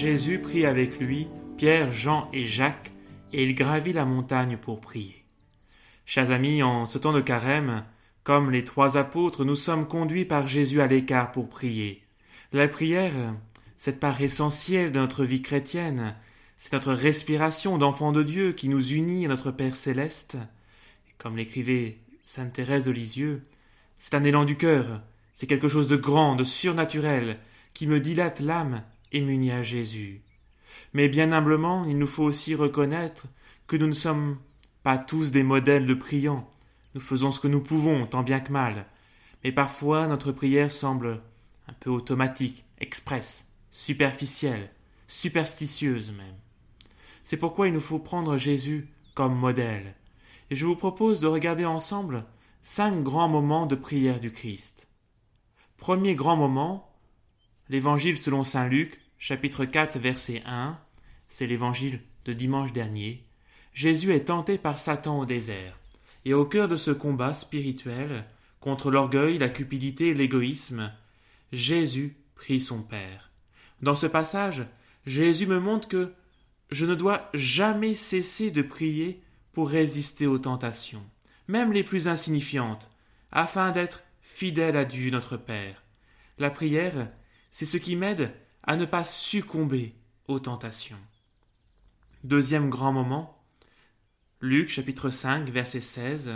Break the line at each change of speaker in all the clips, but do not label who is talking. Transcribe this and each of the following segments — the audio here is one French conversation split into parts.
Jésus prit avec lui Pierre, Jean et Jacques, et il gravit la montagne pour prier. Chers amis, en ce temps de carême, comme les trois apôtres, nous sommes conduits par Jésus à l'écart pour prier. La prière, cette part essentielle de notre vie chrétienne, c'est notre respiration d'enfant de Dieu qui nous unit à notre Père céleste. comme l'écrivait sainte Thérèse de Lisieux, c'est un élan du cœur, c'est quelque chose de grand, de surnaturel, qui me dilate l'âme et à Jésus. Mais bien humblement, il nous faut aussi reconnaître que nous ne sommes pas tous des modèles de priants. Nous faisons ce que nous pouvons, tant bien que mal. Mais parfois, notre prière semble un peu automatique, express, superficielle, superstitieuse même. C'est pourquoi il nous faut prendre Jésus comme modèle. Et je vous propose de regarder ensemble cinq grands moments de prière du Christ. Premier grand moment, l'évangile selon saint Luc, chapitre 4, verset 1, c'est l'évangile de dimanche dernier. Jésus est tenté par Satan au désert. Et au cœur de ce combat spirituel, contre l'orgueil, la cupidité et l'égoïsme, Jésus prie son Père. Dans ce passage, Jésus me montre que je ne dois jamais cesser de prier pour résister aux tentations, même les plus insignifiantes, afin d'être fidèle à Dieu notre Père. La prière, c'est ce qui m'aide à ne pas succomber aux tentations. Deuxième grand moment, Luc chapitre 5 verset 16.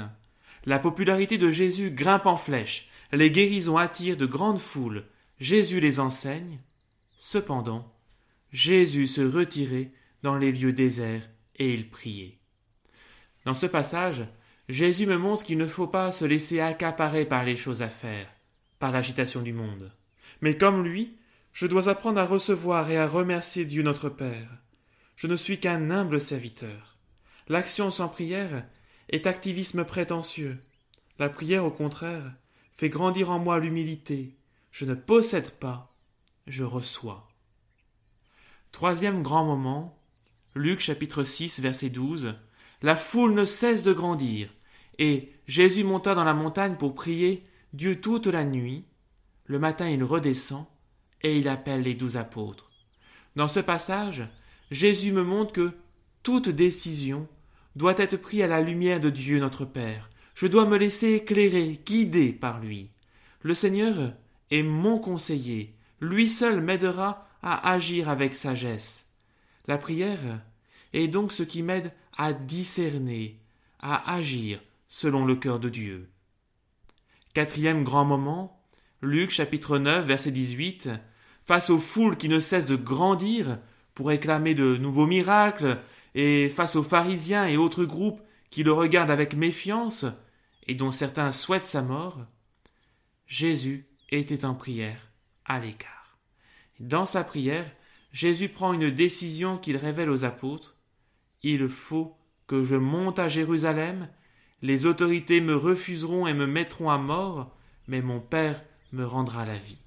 La popularité de Jésus grimpe en flèche, les guérisons attirent de grandes foules, Jésus les enseigne. Cependant, Jésus se retirait dans les lieux déserts et il priait. Dans ce passage, Jésus me montre qu'il ne faut pas se laisser accaparer par les choses à faire, par l'agitation du monde. Mais comme lui, je dois apprendre à recevoir et à remercier Dieu notre Père. Je ne suis qu'un humble serviteur. L'action sans prière est activisme prétentieux. La prière, au contraire, fait grandir en moi l'humilité. Je ne possède pas, je reçois. Troisième grand moment, Luc chapitre 6 verset 12, la foule ne cesse de grandir, et Jésus monta dans la montagne pour prier Dieu toute la nuit. Le matin il redescend, et il appelle les douze apôtres. Dans ce passage, Jésus me montre que toute décision doit être prise à la lumière de Dieu notre Père. Je dois me laisser éclairer, guider par lui. Le Seigneur est mon conseiller. Lui seul m'aidera à agir avec sagesse. La prière est donc ce qui m'aide à discerner, à agir selon le cœur de Dieu. Quatrième grand moment, Luc chapitre 9 verset 18, face aux foules qui ne cessent de grandir pour réclamer de nouveaux miracles, et face aux pharisiens et autres groupes qui le regardent avec méfiance, et dont certains souhaitent sa mort, Jésus était en prière à l'écart. Dans sa prière, Jésus prend une décision qu'il révèle aux apôtres. Il faut que je monte à Jérusalem, les autorités me refuseront et me mettront à mort, mais mon Père me rendra la vie.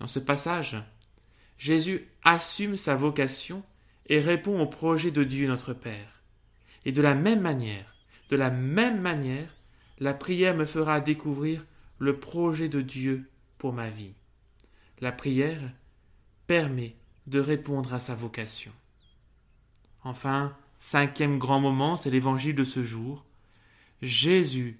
Dans ce passage, Jésus assume sa vocation et répond au projet de Dieu notre Père. Et de la même manière, de la même manière, la prière me fera découvrir le projet de Dieu pour ma vie. La prière permet de répondre à sa vocation. Enfin, cinquième grand moment, c'est l'évangile de ce jour. Jésus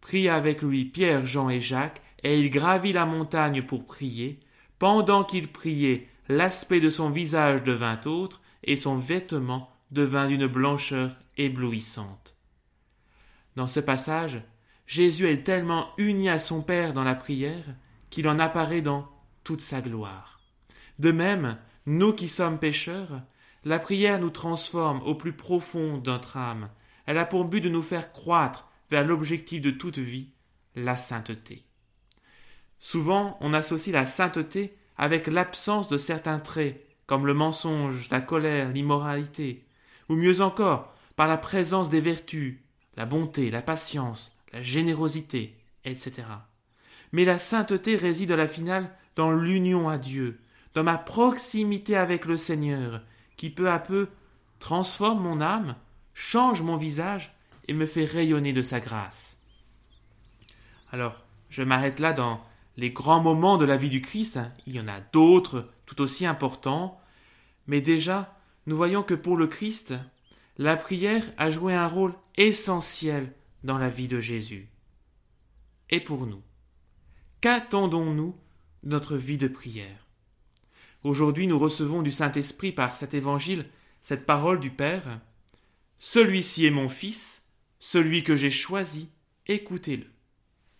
prit avec lui Pierre, Jean et Jacques, et il gravit la montagne pour prier. Pendant qu'il priait, l'aspect de son visage devint autre, et son vêtement devint d'une blancheur éblouissante. Dans ce passage, Jésus est tellement uni à son Père dans la prière qu'il en apparaît dans toute sa gloire. De même, nous qui sommes pécheurs, la prière nous transforme au plus profond de notre âme. Elle a pour but de nous faire croître vers l'objectif de toute vie, la sainteté. Souvent, on associe la sainteté avec l'absence de certains traits, comme le mensonge, la colère, l'immoralité, ou mieux encore, par la présence des vertus, la bonté, la patience, la générosité, etc. Mais la sainteté réside à la finale dans l'union à Dieu, dans ma proximité avec le Seigneur, qui peu à peu transforme mon âme, change mon visage et me fait rayonner de sa grâce. Alors, je m'arrête là dans les grands moments de la vie du Christ. Il y en a d'autres tout aussi importants, Mais déjà, nous voyons que pour le Christ, la prière a joué un rôle essentiel dans la vie de Jésus. Et pour nous, qu'attendons-nous de notre vie de prière? Aujourd'hui, nous recevons du Saint-Esprit par cet évangile cette parole du Père Celui-ci est mon Fils, celui que j'ai choisi, écoutez-le.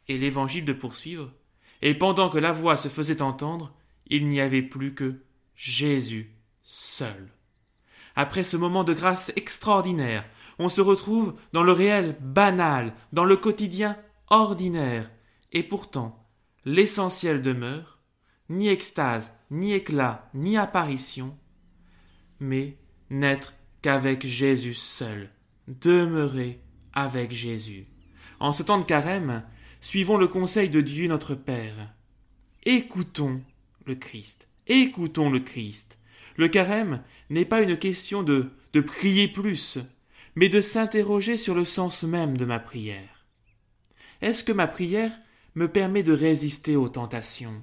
Et l'évangile de poursuivre Et pendant que la voix se faisait entendre, il n'y avait plus que Jésus seul. Après ce moment de grâce extraordinaire, on se retrouve dans le réel banal, dans le quotidien ordinaire, et pourtant l'essentiel demeure, ni extase, ni éclat, ni apparition, mais n'être qu'avec Jésus seul, demeurer avec Jésus. En ce temps de carême, suivons le conseil de Dieu notre Père. Écoutons le Christ, écoutons le Christ. Le carême n'est pas une question de, de prier plus, mais de s'interroger sur le sens même de ma prière. Est-ce que ma prière me permet de résister aux tentations?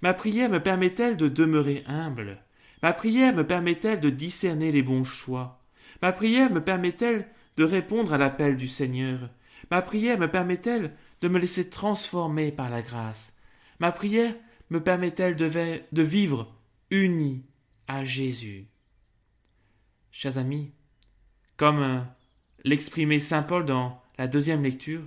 Ma prière me permet-elle de demeurer humble? Ma prière me permet-elle de discerner les bons choix? Ma prière me permet-elle de répondre à l'appel du Seigneur? Ma prière me permet-elle de me laisser transformer par la grâce Ma prière me permet-elle de, vivre uni à Jésus Chers amis, comme euh, l'exprimait saint Paul dans la deuxième lecture,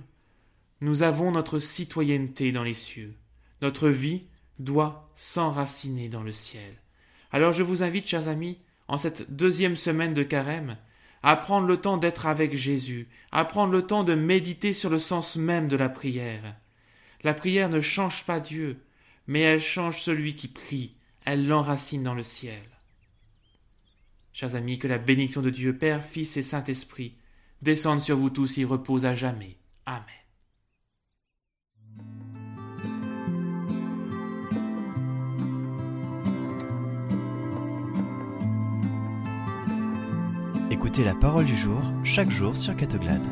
nous avons notre citoyenneté dans les cieux. Notre vie doit s'enraciner dans le ciel. Alors je vous invite, chers amis, en cette deuxième semaine de carême, à le temps d'être avec Jésus, à prendre le temps de méditer sur le sens même de la prière. La prière ne change pas Dieu, mais elle change celui qui prie, elle l'enracine dans le ciel. Chers amis, que la bénédiction de Dieu Père, Fils et Saint-Esprit descende sur vous tous et repose à jamais. Amen.
Écoutez la parole du jour chaque jour sur Catoglade.